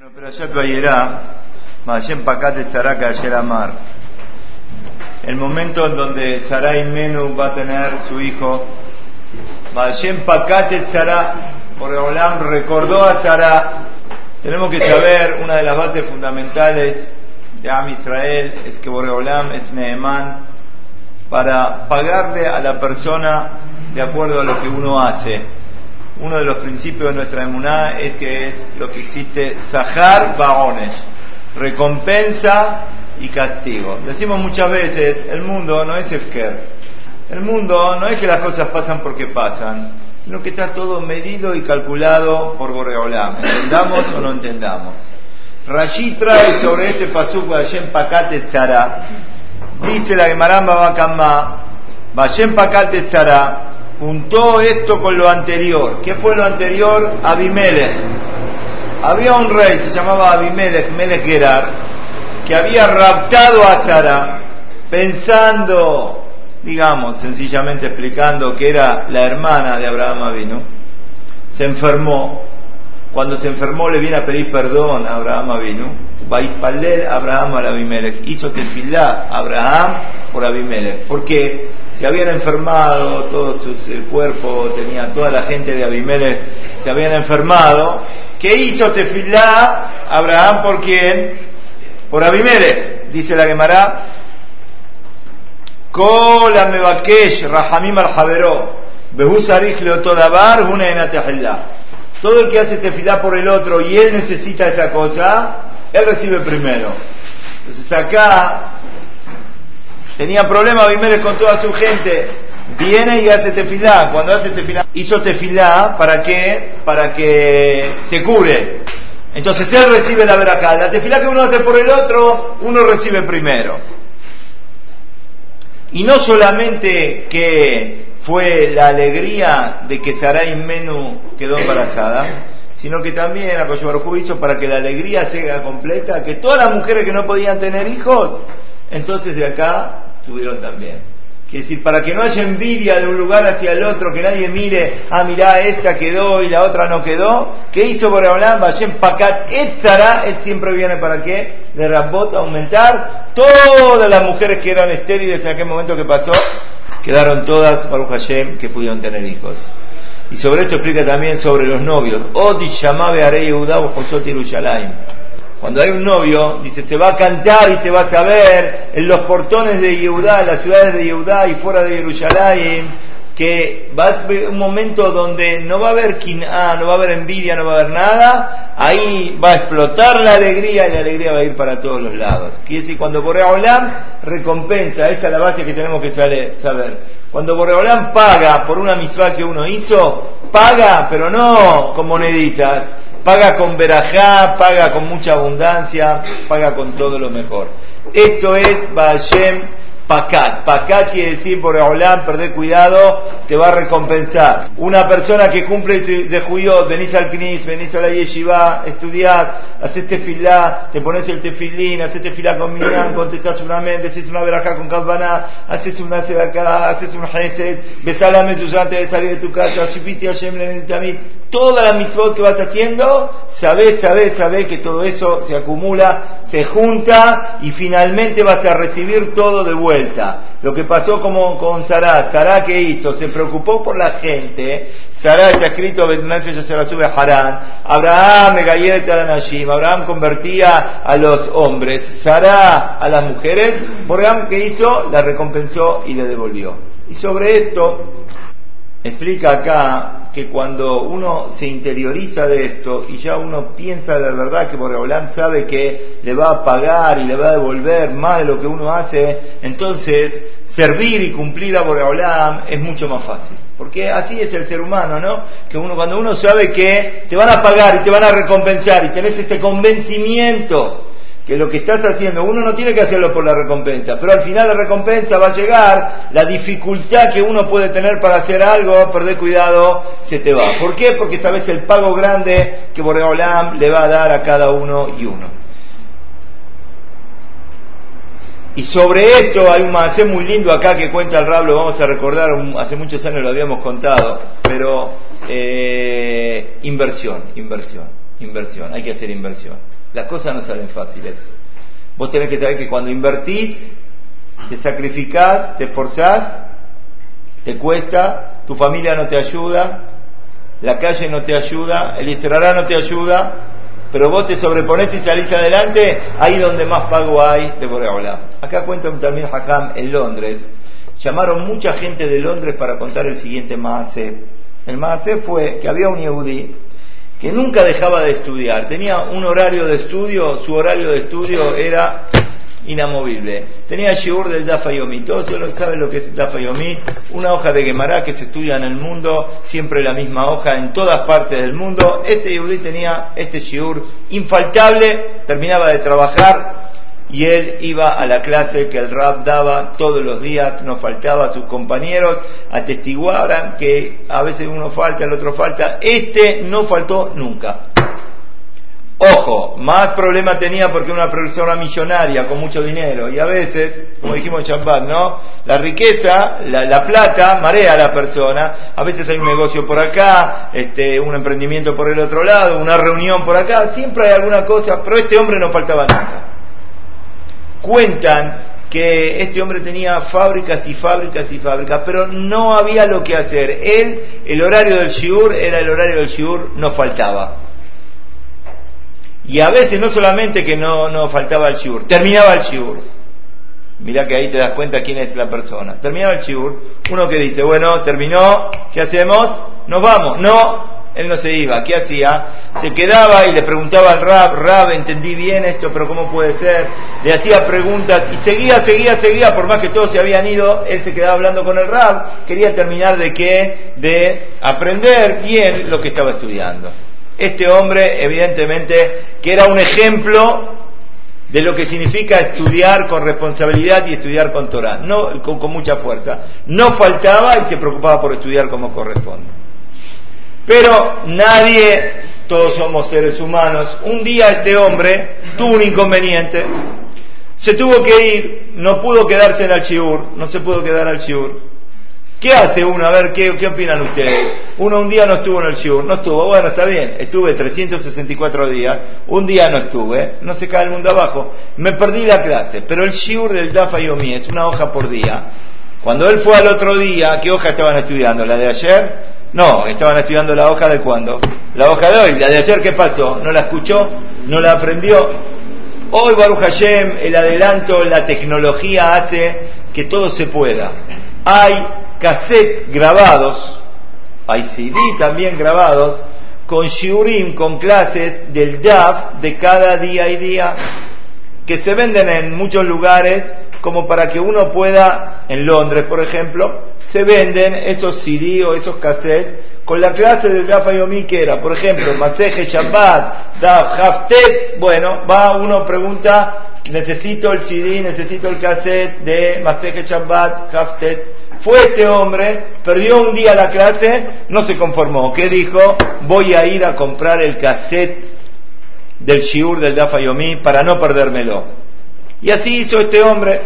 Bueno, pero ya Vayerá, Mayem Pakate Saraka ayer Amar. El momento en donde Sarai Menu va a tener su hijo, Mayem Pakate Sará, Boreolam recordó a Sarah. Tenemos que saber, una de las bases fundamentales de Am Israel es que Boreolam es Nehemán para pagarle a la persona de acuerdo a lo que uno hace uno de los principios de nuestra emuná es que es lo que existe Sahar Baones, recompensa y castigo. Decimos muchas veces, el mundo no es Efker. El mundo no es que las cosas pasan porque pasan, sino que está todo medido y calculado por Boreolam. Entendamos o no entendamos. Rashi trae sobre este pasuk Vashem Pakate Tzara. Dice la Gemara Babakamma, Vashem Pakate Tzara juntó esto con lo anterior. ¿Qué fue lo anterior? Abimelech. Había un rey, se llamaba Abimelech, Melech Gerar, que había raptado a Sara pensando, digamos, sencillamente explicando que era la hermana de Abraham Avinu. Se enfermó. Cuando se enfermó le viene a pedir perdón a Abraham Avinu. Vaispaler Abraham al Abimelech. Hizo tefilá Abraham por Abimelech. ¿Por qué? se habían enfermado, todo su, cuerpo tenía, toda la gente de Abimelech se habían enfermado. ¿Qué hizo Tefilá Abraham por quién? Por Abimelech, dice la Gemara. Kola mebakesh rahamim al javeró, behusarich leotodabar Todo el que hace tefilá por el otro y él necesita esa cosa, él recibe primero. Entonces acá Tenía problemas Abimelech con toda su gente. Viene y hace tefilá. Cuando hace tefilá, hizo tefilá para que, para que se cure. Entonces él recibe la verajá. La tefilá que uno hace por el otro, uno recibe primero. Y no solamente que fue la alegría de que Sarai Menú quedó embarazada, sino que también a hizo para que la alegría sea completa, que todas las mujeres que no podían tener hijos, entonces de acá tuvieron también. Quiere decir, para que no haya envidia de un lugar hacia el otro, que nadie mire, ah, mirá, esta quedó y la otra no quedó. ¿Qué hizo Boreolam? Vashem Pakat Etzara, él siempre viene para qué? De Rabot aumentar. Todas las mujeres que eran estériles en aquel momento que pasó, quedaron todas, Baruch Hashem, que pudieron tener hijos. Y sobre esto explica también sobre los novios. Odi Shamabe Arei Yehuda. Cuando hay un novio, dice, se va a cantar y se va a saber en los portones de Yehudá, en las ciudades de Yehudá y fuera de Jerusalén, que va a haber un momento donde no va a haber quiná, no va a haber envidia, no va a haber nada, ahí va a explotar la alegría y la alegría va a ir para todos los lados. Quiere decir, cuando Boreolam recompensa, esta es la base que tenemos que saber. Cuando Boreolam paga por una misma que uno hizo, paga, pero no con moneditas, paga con verajá, paga con mucha abundancia, paga con todo lo mejor. Esto es Baashem Pacat. Pacat quiere decir por Olam, perder cuidado, te va a recompensar. Una persona que cumple de judío, venís al Knis, venís a la Yeshiva, estudiás, haces tefilá, te pones el tefilín, haces tefilá con Minyan, contestás una mente, haces una verajá con Kavana, haces una sedacá, haces un hesed, besás la mezuzá antes de salir de tu casa, shifiti Hashem toda la mitzvot que vas haciendo, sabés, sabés, sabés que todo eso se acumula, se junta y finalmente vas a recibir todo de vuelta. Lo que pasó como con Sarah, Sarah que hizo, se preocupó por la gente, Sarah está escrito, se la sube a Harán, Abraham Abraham convertía a los hombres, Sarah a las mujeres, Abraham que hizo, la recompensó y le devolvió. Y sobre esto, explica acá que cuando uno se interioriza de esto y ya uno piensa de verdad que Boreolam sabe que le va a pagar y le va a devolver más de lo que uno hace, entonces servir y cumplir a Boreolam es mucho más fácil. Porque así es el ser humano, ¿no? Que uno, cuando uno sabe que te van a pagar y te van a recompensar y tenés este convencimiento que lo que estás haciendo, uno no tiene que hacerlo por la recompensa, pero al final la recompensa va a llegar, la dificultad que uno puede tener para hacer algo, perder cuidado, se te va. ¿Por qué? Porque sabes el pago grande que Boreolam le va a dar a cada uno y uno. Y sobre esto hay un macé muy lindo acá que cuenta el Rablo, vamos a recordar, hace muchos años lo habíamos contado, pero eh, inversión, inversión. Inversión, hay que hacer inversión. Las cosas no salen fáciles. Vos tenés que saber que cuando invertís, te sacrificás, te esforzás, te cuesta, tu familia no te ayuda, la calle no te ayuda, el Israel no te ayuda, pero vos te sobrepones y salís adelante, ahí donde más pago hay de Boreola. Acá cuenta también Hakam en Londres. Llamaron mucha gente de Londres para contar el siguiente Maase. El Maase fue que había un Yehudi que nunca dejaba de estudiar, tenía un horario de estudio, su horario de estudio era inamovible. Tenía shiur del Dafa Yomi. Todos saben lo que es el Dafa Yomi. Una hoja de Gemara que se estudia en el mundo, siempre la misma hoja en todas partes del mundo. Este Yehudi tenía este shiur infaltable, terminaba de trabajar y él iba a la clase que el rap daba todos los días, no faltaba a sus compañeros, atestiguaran que a veces uno falta, el otro falta. Este no faltó nunca. Ojo, más problema tenía porque una persona millonaria con mucho dinero y a veces, como dijimos en Champat, ¿no? La riqueza, la, plata marea a la persona. A veces hay un negocio por acá, este, un emprendimiento por el otro lado, una reunión por acá, siempre hay alguna cosa, pero este hombre no faltaba nada. Cuentan que este hombre tenía fábricas y fábricas y fábricas, pero no había lo que hacer. Él, el horario del shiur era el horario del shiur, no faltaba y a veces no solamente que no, no faltaba el shiur, terminaba el shiur. Mirá que ahí te das cuenta quién es la persona. Terminaba el shiur, uno que dice, bueno, terminó, ¿qué hacemos? Nos vamos. No, él no se iba. ¿Qué hacía? Se quedaba y le preguntaba al Rab, Rab, entendí bien esto, pero ¿cómo puede ser? Le hacía preguntas y seguía, seguía, seguía, por más que todos se habían ido, él se quedaba hablando con el Rab, quería terminar de qué? De aprender bien lo que estaba estudiando. Este hombre, evidentemente, que era un ejemplo de lo que significa estudiar con responsabilidad y estudiar con Torah, no, con, con mucha fuerza. No faltaba y se preocupaba por estudiar como corresponde. Pero nadie, todos somos seres humanos, un día este hombre tuvo un inconveniente, se tuvo que ir, no pudo quedarse en el Chiur, no se pudo quedar al Chiur. ¿Qué hace uno? A ver, ¿qué, opinan ustedes? Uno un día no estuvo en el shiur, no estuvo, bueno, está bien, estuve 364 días, un día no estuve, no se cae el mundo abajo, me perdí la clase, pero el shiur del Dafa Yomi es una hoja por día. Cuando él fue al otro día, ¿qué hoja estaban estudiando? ¿La de ayer? No, estaban estudiando la hoja de cuándo? La hoja de hoy. ¿La de ayer qué pasó? ¿No la escuchó? ¿No la aprendió? Hoy Baruch Hashem, el adelanto, la tecnología hace que todo se pueda. Hay cassette grabados, hay CD también grabados, con shiurim, con clases del DAF de cada día y día, que se venden en muchos lugares como para que uno pueda, en Londres por ejemplo, se venden esos CD o esos cassettes con la clase del Daf Ayomi que era, por ejemplo, Maseje Shabbat, Daf Haftet, bueno, va uno pregunta, necesito el CD, necesito el cassette de Maseje Shabbat, Haftet, fue este hombre, perdió un día la clase, no se conformó. ¿Qué dijo? Voy a ir a comprar el cassette del Shiur del Dafa Yomi para no perdérmelo. Y así hizo este hombre.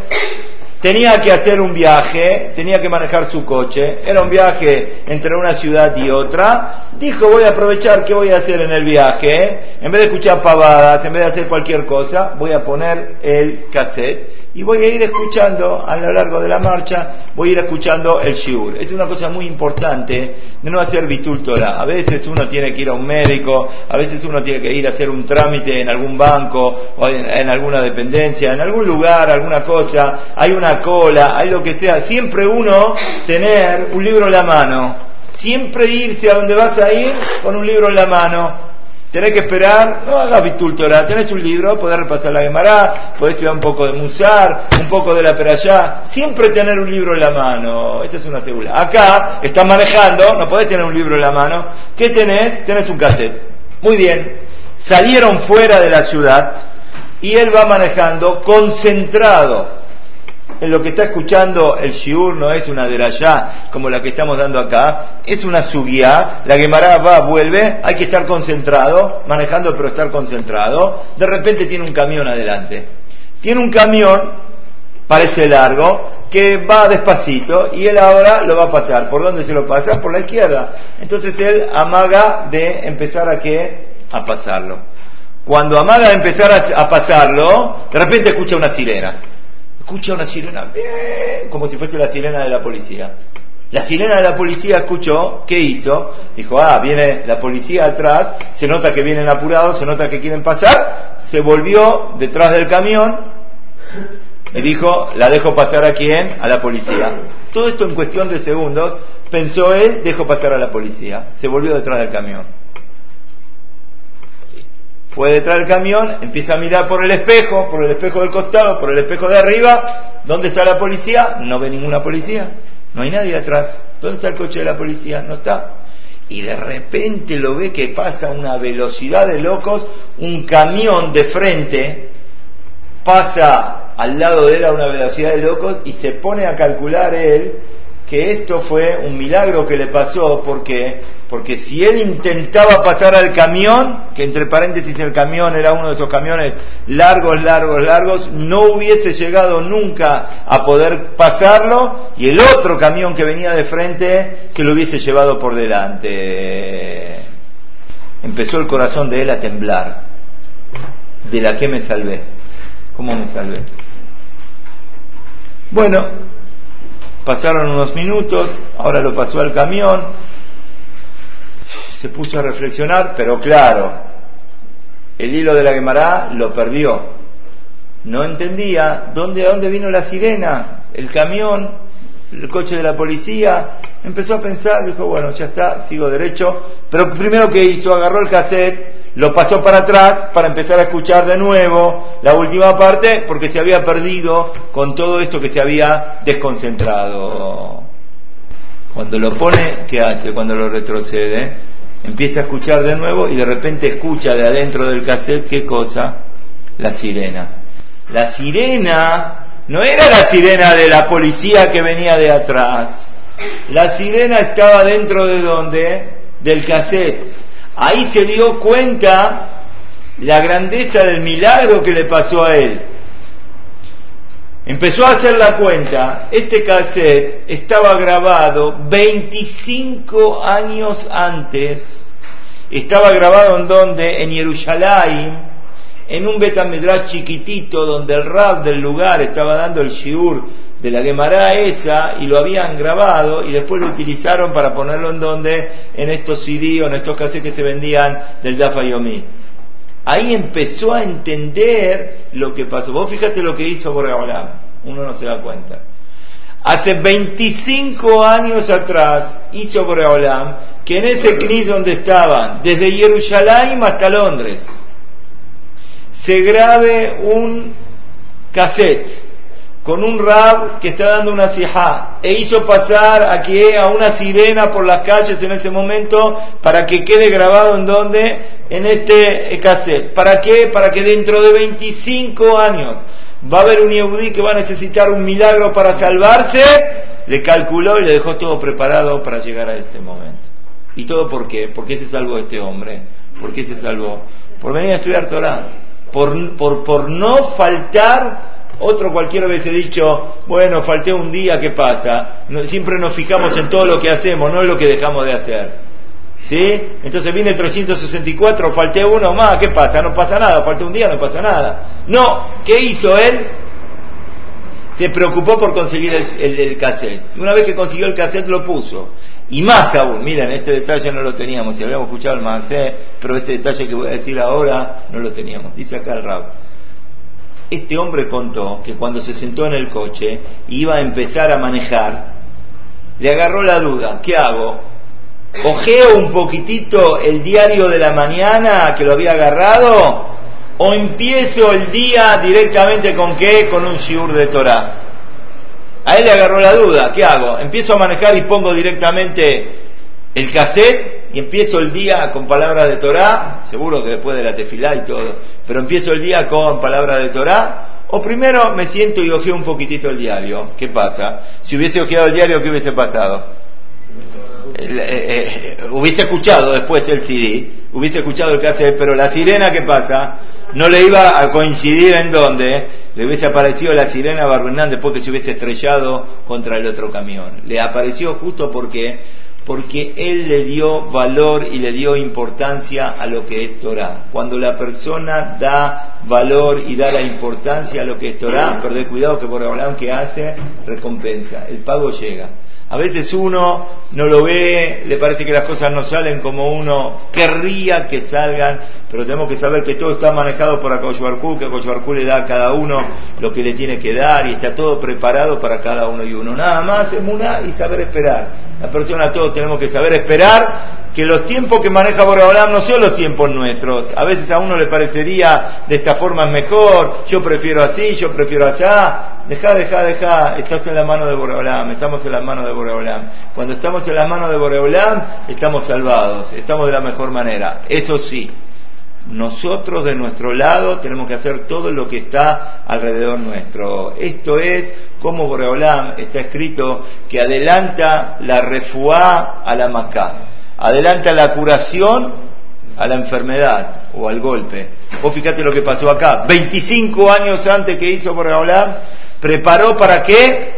Tenía que hacer un viaje, tenía que manejar su coche, era un viaje entre una ciudad y otra. Dijo, voy a aprovechar, ¿qué voy a hacer en el viaje? En vez de escuchar pavadas, en vez de hacer cualquier cosa, voy a poner el cassette y voy a ir escuchando a lo largo de la marcha, voy a ir escuchando el shiur. Es una cosa muy importante de no hacer bitul A veces uno tiene que ir a un médico, a veces uno tiene que ir a hacer un trámite en algún banco o en, alguna dependencia, en algún lugar, alguna cosa, hay una cola, hay lo que sea. Siempre uno tener un libro en la mano, siempre irse a donde vas a ir con un libro en la mano Tenés que esperar, no hagas bitultora, tenés un libro, podés repasar la Gemara, podés estudiar un poco de Musar, un poco de la Perayá, siempre tener un libro en la mano, esta es una segura. Acá, estás manejando, no podés tener un libro en la mano, ¿qué tenés? Tenés un cassette. Muy bien, salieron fuera de la ciudad y él va manejando concentrado lo que está escuchando el shiur no es una derayá como la que estamos dando acá, es una suguía, la Gemara va, vuelve, hay que estar concentrado, manejando pero estar concentrado, de repente tiene un camión adelante. Tiene un camión, parece largo, que va despacito y él ahora lo va a pasar. ¿Por dónde se lo pasa? Por la izquierda. Entonces él amaga de empezar a que a pasarlo. Cuando amaga de empezar a, pasarlo, de repente escucha una sirena. Escucha una sirena, bien, como si fuese la sirena de la policía. La sirena de la policía escuchó, ¿qué hizo? Dijo, ah, viene la policía atrás, se nota que vienen apurados, se nota que quieren pasar, se volvió detrás del camión y dijo, la dejo pasar a quién? A la policía. Todo esto en cuestión de segundos, pensó él, dejo pasar a la policía. Se volvió detrás del camión. Fue detrás del camión, empieza a mirar por el espejo, por el espejo del costado, por el espejo de arriba. ¿Dónde está la policía? No ve ninguna policía. No hay nadie atrás. ¿Dónde está el coche de la policía? No está. Y de repente lo ve que pasa a una velocidad de locos, un camión de frente pasa al lado de él a una velocidad de locos y se pone a calcular él que esto fue un milagro que le pasó porque porque si él intentaba pasar al camión, que entre paréntesis el camión era uno de esos camiones largos, largos, largos, no hubiese llegado nunca a poder pasarlo y el otro camión que venía de frente se lo hubiese llevado por delante. Empezó el corazón de él a temblar. ¿De la que me salvé? ¿Cómo me salvé? Bueno, pasaron unos minutos, ahora lo pasó al camión, se puso a reflexionar, pero claro, el hilo de la Gemara lo perdió. No entendía dónde, dónde vino la sirena, el camión, el coche de la policía. Empezó a pensar, dijo, bueno, ya está, sigo derecho. Pero primero que hizo, agarró el cassette, lo pasó para atrás para empezar a escuchar de nuevo la última parte porque se había perdido con todo esto que se había desconcentrado. Cuando lo pone, ¿qué hace cuando lo retrocede? empieza a escuchar de nuevo y de repente escucha de adentro del cassette qué cosa? La sirena. La sirena no era la sirena de la policía que venía de atrás. La sirena estaba dentro de donde? Del cassette. Ahí se dio cuenta la grandeza del milagro que le pasó a él. Empezó a hacer la cuenta, este cassette estaba grabado 25 años antes, estaba grabado en donde, en Jerusalén, en un Betamidrash chiquitito donde el rap del lugar estaba dando el shiur de la Gemara esa y lo habían grabado y después lo utilizaron para ponerlo en donde, en estos CD o en estos cassettes que se vendían del Dafa Yomi. Ahí empezó a entender lo que pasó. Vos fíjate lo que hizo Boreolam, uno no se da cuenta. Hace 25 años atrás hizo Boreolam que en ese CNIS donde estaban, desde Jerusalén hasta Londres, se grabe un cassette con un rab que está dando una sijá e hizo pasar aquí a una sirena por las calles en ese momento para que quede grabado en donde en este cassette. ¿Para qué? Para que dentro de 25 años va a haber un yehudí que va a necesitar un milagro para salvarse, le calculó y le dejó todo preparado para llegar a este momento. ¿Y todo por qué? ¿Por qué se salvó este hombre? ¿Por qué se salvó? Por venir a estudiar Torah. Por, por, por no faltar otro cualquiera hubiese dicho, bueno, falté un día, ¿qué pasa? siempre nos fijamos en todo lo que hacemos, no en lo que dejamos de hacer. ¿Sí? Entonces viene el 364, falté uno más, ¿qué pasa? No pasa nada, falté un día, no pasa nada. No, ¿qué hizo él? Se preocupó por conseguir el, el, cassette. Una vez que consiguió el cassette lo puso. Y más aún, miren, este detalle no lo teníamos, si habíamos escuchado el Mansé, pero este detalle que voy a decir ahora no lo teníamos. Dice acá el Rab. Este hombre contó que cuando se sentó en el coche iba a empezar a manejar, le agarró la duda, ¿qué hago? ojeo un poquitito el diario de la mañana que lo había agarrado o empiezo el día directamente con qué? Con un shiur de Torah. A él le agarró la duda, ¿qué hago? Empiezo a manejar y pongo directamente el cassette y empiezo el día con palabras de Torah, seguro que después de la tefilá y todo, pero empiezo el día con palabras de Torah, o primero me siento y ojeo un poquitito el diario. ¿Qué pasa? Si hubiese ojeado el diario, ¿qué hubiese pasado? Eh, eh, hubiese escuchado después el CD, hubiese escuchado el cassette, pero la sirena, ¿qué pasa? No le iba a coincidir en donde le hubiese aparecido la sirena a después que se hubiese estrellado contra el otro camión. Le apareció justo porque porque él le dio valor y le dio importancia a lo que es Torah. Cuando la persona da valor y da la importancia a lo que es Torah, perder cuidado que por el que hace, recompensa, el pago llega. A veces uno no lo ve, le parece que las cosas no salen como uno querría que salgan, pero tenemos que saber que todo está manejado por Akosh que Akosh le da a cada uno lo que le tiene que dar y está todo preparado para cada uno y uno. Nada más es una y saber esperar. La persona todos tenemos que saber esperar que los tiempos que maneja Boreolam no son los tiempos nuestros. A veces a uno le parecería de esta forma mejor, yo prefiero así, yo prefiero allá. Deja, deja, deja, estás en la mano de Boreolam, estamos en la mano de Boreolam. Cuando estamos en la mano de Boreolam, estamos salvados, estamos de la mejor manera. Eso sí, nosotros de nuestro lado tenemos que hacer todo lo que está alrededor nuestro. Esto es como Boreolam está escrito que adelanta la refuá a la macá adelanta la curación a la enfermedad o al golpe. Vos fíjate lo que pasó acá. 25 años antes que hizo Boreolam, preparó para qué?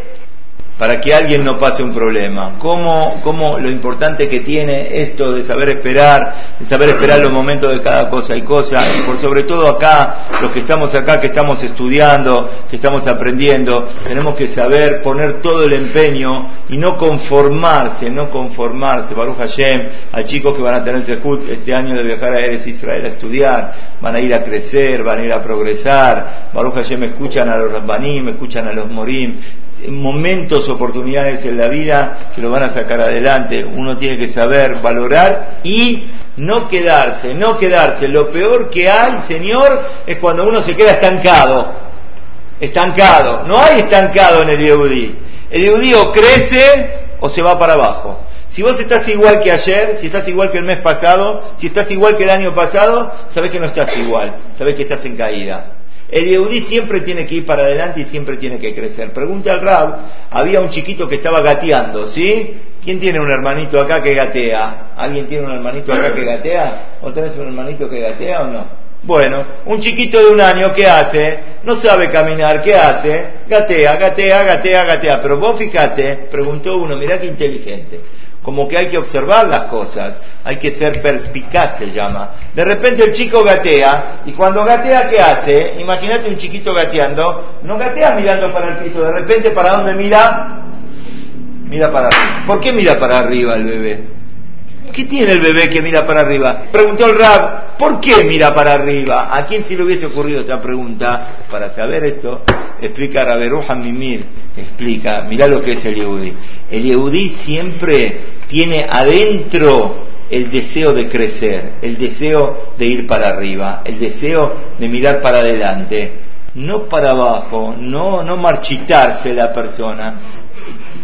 Para que alguien no pase un problema. ¿Cómo, ¿Cómo, lo importante que tiene esto de saber esperar, de saber esperar los momentos de cada cosa y cosa, y por sobre todo acá, los que estamos acá, que estamos estudiando, que estamos aprendiendo, tenemos que saber poner todo el empeño y no conformarse, no conformarse. Baruch Hashem, a chicos que van a tener Sehut este año de viajar a Eres Israel a estudiar, van a ir a crecer, van a ir a progresar. Baruch Hashem escuchan a los Rabbanim, escuchan a los Morim, momentos, oportunidades en la vida que lo van a sacar adelante. Uno tiene que saber valorar y no quedarse, no quedarse. Lo peor que hay, Señor, es cuando uno se queda estancado. Estancado. No hay estancado en el Yehudi. El Yehudi o crece o se va para abajo. Si vos estás igual que ayer, si estás igual que el mes pasado, si estás igual que el año pasado, sabes que no estás igual, sabes que estás en caída. El Yehudí siempre tiene que ir para adelante y siempre tiene que crecer. Pregunta al Rab, había un chiquito que estaba gateando, ¿sí? ¿Quién tiene un hermanito acá que gatea? ¿Alguien tiene un hermanito acá que gatea? ¿O tenés un hermanito que gatea o no? Bueno, un chiquito de un año, ¿qué hace? No sabe caminar, ¿qué hace? Gatea, gatea, gatea, gatea. Pero vos fíjate, preguntó uno, mirá qué inteligente como que hay que observar las cosas, hay que ser perspicaz se llama. De repente el chico gatea, y cuando gatea, ¿qué hace? Imagínate un chiquito gateando, no gatea mirando para el piso, de repente ¿para dónde mira? Mira para arriba. ¿Por qué mira para arriba el bebé? ¿Qué tiene el bebé que mira para arriba? Preguntó el Rab, ¿por qué mira para arriba? ¿A quién si le hubiese ocurrido esta pregunta? Para saber esto, explica Raberuja Mimir, explica, mira lo que es el Yehudi. El Yehudi siempre tiene adentro el deseo de crecer, el deseo de ir para arriba, el deseo de mirar para adelante, no para abajo, no, no marchitarse la persona,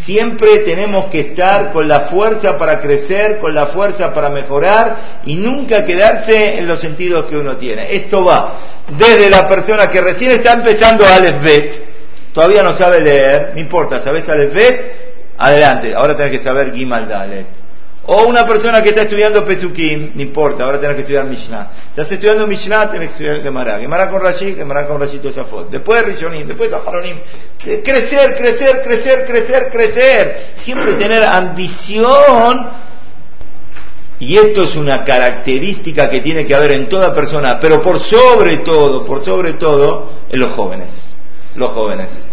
Siempre tenemos que estar con la fuerza para crecer, con la fuerza para mejorar y nunca quedarse en los sentidos que uno tiene. Esto va desde la persona que recién está empezando a Bet, todavía no sabe leer, no importa, ¿sabes Bet? Adelante, ahora tenés que saber Gimal Dalet. O una persona que está estudiando Pezukim, no importa, ahora tienes que estudiar Mishnah. Estás estudiando Mishnah, tienes que estudiar Gemara. Gemara con Rashi, Gemara con Rashi Tosafot. Después Rishonim, después Aharonim. Crecer, crecer, crecer, crecer, crecer. Siempre tener ambición. Y esto es una característica que tiene que haber en toda persona, pero por sobre todo, por sobre todo, en los jóvenes. Los jóvenes.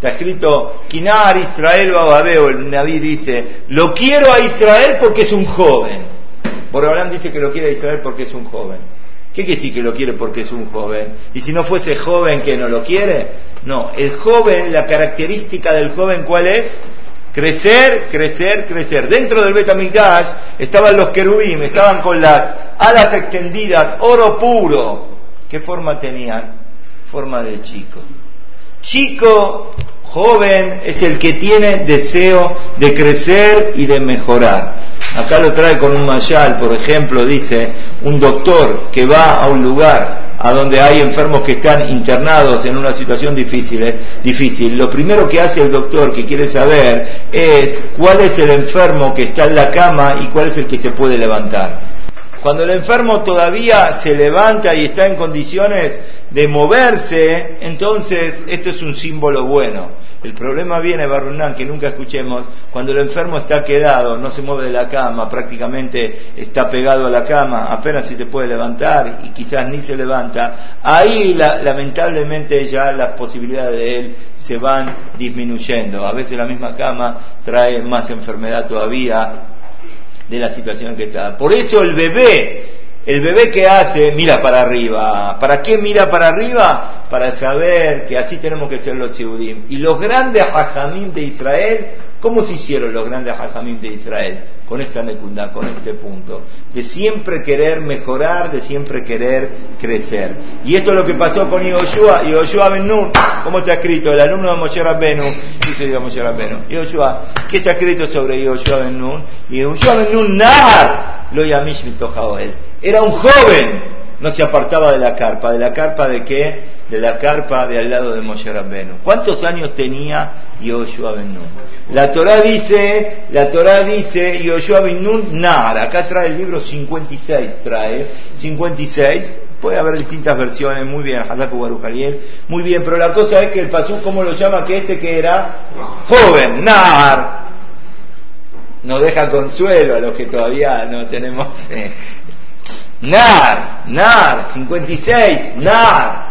Está escrito, Kinar Israel Bababeo, el Naví dice, lo quiero a Israel porque es un joven. Borobalán dice que lo quiere a Israel porque es un joven. ¿Qué quiere decir que lo quiere porque es un joven? Y si no fuese joven que no lo quiere, no, el joven, la característica del joven, ¿cuál es? Crecer, crecer, crecer. Dentro del Betamigdash estaban los querubim, estaban con las alas extendidas, oro puro. ¿Qué forma tenían? Forma de chico. Chico, joven, es el que tiene deseo de crecer y de mejorar. Acá lo trae con un mayal, por ejemplo, dice, un doctor que va a un lugar a donde hay enfermos que están internados en una situación difícil, eh, difícil, lo primero que hace el doctor que quiere saber es cuál es el enfermo que está en la cama y cuál es el que se puede levantar. Cuando el enfermo todavía se levanta y está en condiciones de moverse, entonces esto es un símbolo bueno. El problema viene, Barunán, que nunca escuchemos, cuando el enfermo está quedado, no se mueve de la cama, prácticamente está pegado a la cama, apenas si se puede levantar y quizás ni se levanta, ahí lamentablemente ya las posibilidades de él se van disminuyendo. A veces la misma cama trae más enfermedad todavía de la situación que está. Por eso el bebé el bebé que hace mira para arriba. ¿Para qué mira para arriba? Para saber que así tenemos que ser los chiudim. Y los grandes hajamim de Israel, ¿cómo se hicieron los grandes hajamim de Israel? Con esta necunda, con este punto. De siempre querer mejorar, de siempre querer crecer. Y esto es lo que pasó con Yoshua. Yoshua Ben Nun, ¿cómo está escrito? El alumno de Moshe Rabbenu. Dice Moshe Rabbenu. Yoshua, ¿qué está escrito sobre Yoshua Ben Nun? Yoshua Ben Nun, Nahar, lo yamish él era un joven, no se apartaba de la carpa. ¿De la carpa de qué? De la carpa de al lado de Moshe Rabbenu. ¿Cuántos años tenía Yoshua Ben Nun? La Torah dice, la Torah dice Yoshua Ben Nun nada. Acá trae el libro 56, trae 56. Puede haber distintas versiones, muy bien, Hazaku Baruch muy bien, pero la cosa es que el pasú, ¿cómo lo llama? Que este que era joven, Nar, nos deja consuelo a los que todavía no tenemos eh, Nar, Nar, 56, Nar.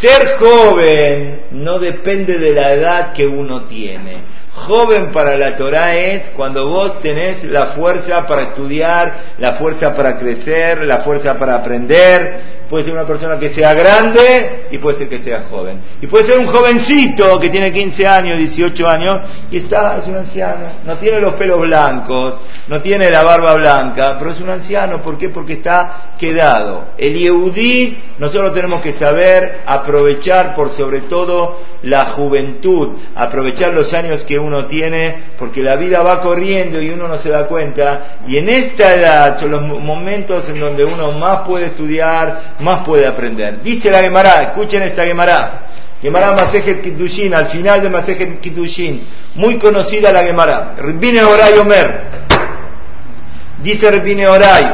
Ser joven no depende de la edad que uno tiene. Joven para la Torah es cuando vos tenés la fuerza para estudiar, la fuerza para crecer, la fuerza para aprender, puede ser una persona que sea grande y puede ser que sea joven. Y puede ser un jovencito que tiene 15 años, 18 años y está, es un anciano, no tiene los pelos blancos, no tiene la barba blanca, pero es un anciano, ¿por qué? Porque está quedado. El Yehudí, nosotros tenemos que saber aprovechar por sobre todo la juventud, aprovechar los años que uno tiene, porque la vida va corriendo y uno no se da cuenta, y en esta edad son los momentos en donde uno más puede estudiar, más puede aprender. Dice la Gemara, escuchen esta Gemara. Gemara Masejet Kiddushin, al final de Masejet Kiddushin, muy conocida la Gemara. Rbine Oray Omer. Dice Rbine Oray,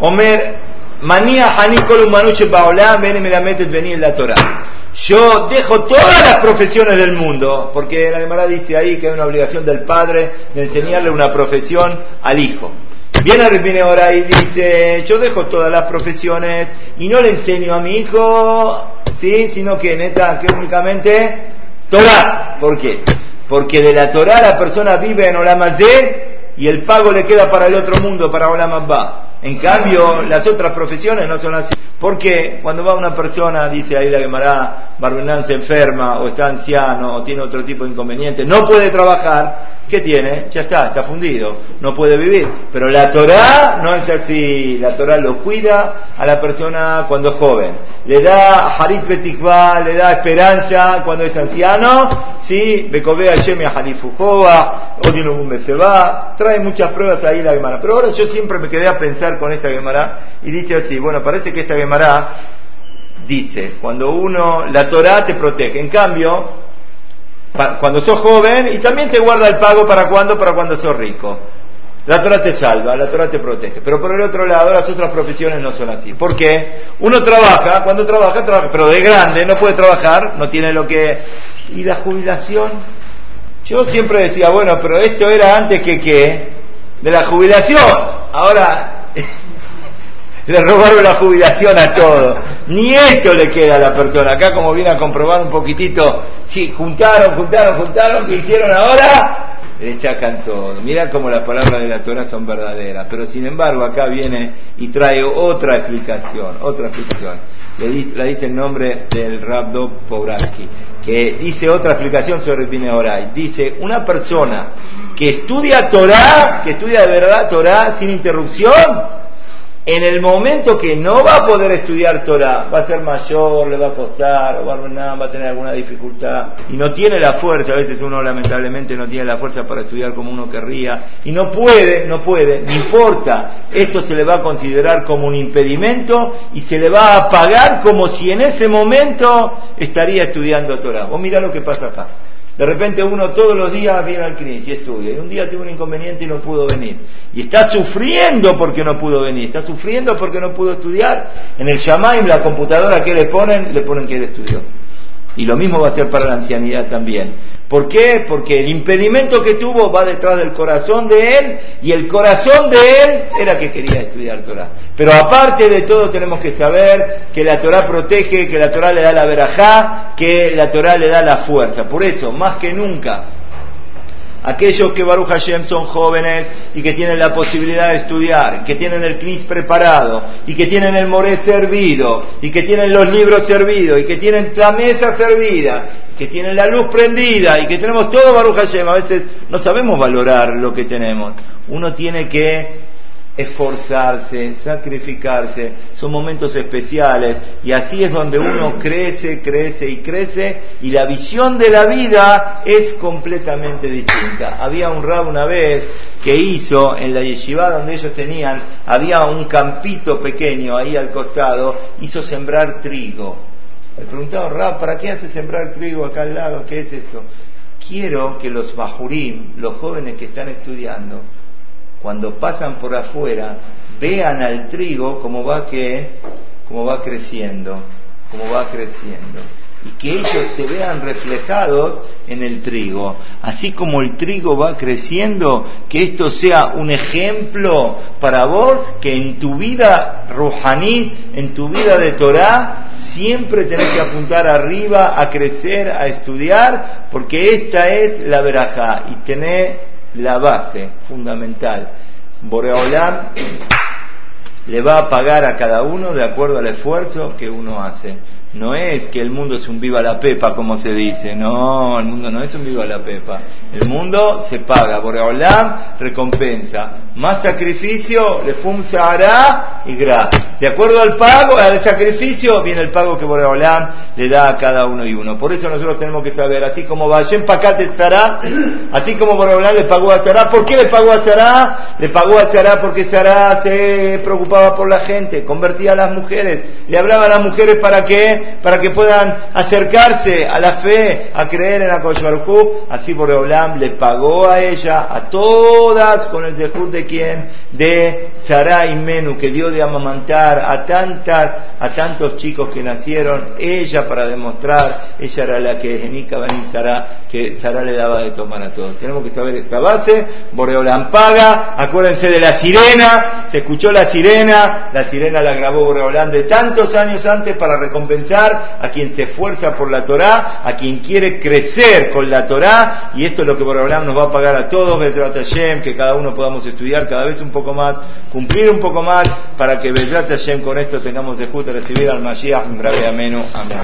Omer, Manía Hanikol Manuche Baolá, Bene Melametet Beni la Torah. Yo dejo todas las profesiones del mundo, porque la Gemara dice ahí que hay una obligación del padre de enseñarle una profesión al hijo. Viene ahora y dice, yo dejo todas las profesiones y no le enseño a mi hijo, ¿sí? sino que neta, que únicamente Torah. ¿Por qué? Porque de la Torah la persona vive en Olamazé y el pago le queda para el otro mundo, para Olamazba. En cambio, las otras profesiones no son así. Porque cuando va una persona, dice ahí la Gemara, Barbenán se enferma, o está anciano, o tiene otro tipo de inconveniente, no puede trabajar, ¿Qué tiene? Ya está, está fundido, no puede vivir. Pero la Torah no es así, la Torah lo cuida a la persona cuando es joven. Le da harit betikva, le da esperanza cuando es anciano, sí, bekobea yeme a harifujova, se va, trae muchas pruebas ahí la Gemara. Pero ahora yo siempre me quedé a pensar con esta Gemara y dice así, bueno, parece que esta Gemara dice, cuando uno, la Torah te protege, en cambio, cuando sos joven y también te guarda el pago para cuando, para cuando sos rico. La Torah te salva, la Torah te protege. Pero por el otro lado, las otras profesiones no son así. ¿Por qué? Uno trabaja, cuando trabaja, trabaja, pero de grande no puede trabajar, no tiene lo que... ¿Y la jubilación? Yo siempre decía, bueno, pero esto era antes que qué? De la jubilación. Ahora le robaron la jubilación a todo. Ni esto le queda a la persona. Acá como viene a comprobar un poquitito, sí, juntaron, juntaron, juntaron, ¿qué hicieron ahora? Le sacan todo. Mira cómo las palabras de la Torah son verdaderas. Pero sin embargo acá viene y trae otra explicación, otra explicación. Le dice, la dice el nombre del Rabdo Pobraski, que dice otra explicación sobre Pine Oray. Dice, una persona que estudia Torah, que estudia de verdad Torah sin interrupción, en el momento que no va a poder estudiar Torah, va a ser mayor, le va a costar, o va a tener alguna dificultad, y no tiene la fuerza, a veces uno lamentablemente no tiene la fuerza para estudiar como uno querría, y no puede, no puede, no importa, esto se le va a considerar como un impedimento y se le va a pagar como si en ese momento estaría estudiando Torah. O mira lo que pasa acá. De repente uno todos los días viene al CNIS y estudia. Y un día tuvo un inconveniente y no pudo venir. Y está sufriendo porque no pudo venir. Está sufriendo porque no pudo estudiar. En el Shamaim, la computadora que le ponen, le ponen que él estudió. Y lo mismo va a ser para la ancianidad también. ¿Por qué? Porque el impedimento que tuvo va detrás del corazón de él y el corazón de él era que quería estudiar Torah. Pero aparte de todo tenemos que saber que la Torah protege, que la Torah le da la verajá, que la Torah le da la fuerza. Por eso, más que nunca, aquellos que Baruch Hashem son jóvenes y que tienen la posibilidad de estudiar, que tienen el CNIS preparado y que tienen el moré servido y que tienen los libros servidos y que tienen la mesa servida, que tienen la luz prendida y que tenemos todo Baruch Hashem. A veces no sabemos valorar lo que tenemos. Uno tiene que esforzarse, sacrificarse, son momentos especiales y así es donde uno crece, crece y crece y la visión de la vida es completamente distinta. Había un rab una vez que hizo en la yeshiva donde ellos tenían, había un campito pequeño ahí al costado, hizo sembrar trigo. Le preguntaba, rab, ¿para qué hace sembrar trigo acá al lado? ¿Qué es esto? Quiero que los bajurim, los jóvenes que están estudiando, cuando pasan por afuera, vean al trigo como va que, como va creciendo, como va creciendo. Y que ellos se vean reflejados en el trigo. Así como el trigo va creciendo, que esto sea un ejemplo para vos, que en tu vida ruhaní, en tu vida de Torah, siempre tenés que apuntar arriba, a crecer, a estudiar, porque esta es la veraja y tener la base fundamental. Boreolam le va a pagar a cada uno de acuerdo al esfuerzo que uno hace. No es que el mundo es un viva la pepa, como se dice. No, el mundo no es un viva la pepa. El mundo se paga. Boreolam recompensa. Más sacrificio, le fum hará y gra. De acuerdo al pago, al sacrificio, viene el pago que Boreolam le da a cada uno y uno. Por eso nosotros tenemos que saber, así como Vayen Pacate así como Boreolam le pagó a Sará. ¿Por qué le pagó a Sará? Le pagó a Sará porque Sará se preocupaba por la gente, convertía a las mujeres, le hablaba a las mujeres para que para que puedan acercarse a la fe, a creer en Baruj Así Boreolam le pagó a ella, a todas, con el dejud de quién? De Sarai Menú, que dio de amamantar a tantas, a tantos chicos que nacieron, ella para demostrar, ella era la que Genica Ben Sara, que Sara le daba de tomar a todos. Tenemos que saber esta base, Boreolam paga, acuérdense de la sirena, se escuchó la sirena, la sirena la grabó Boreolam de tantos años antes para recompensar a quien se esfuerza por la Torá, a quien quiere crecer con la Torá, y esto es lo que Borolam nos va a pagar a todos, Hashem, que cada uno podamos estudiar cada vez un poco más, cumplir un poco más, para que Hashem con esto tengamos de justo recibir al Mashiach, Amén.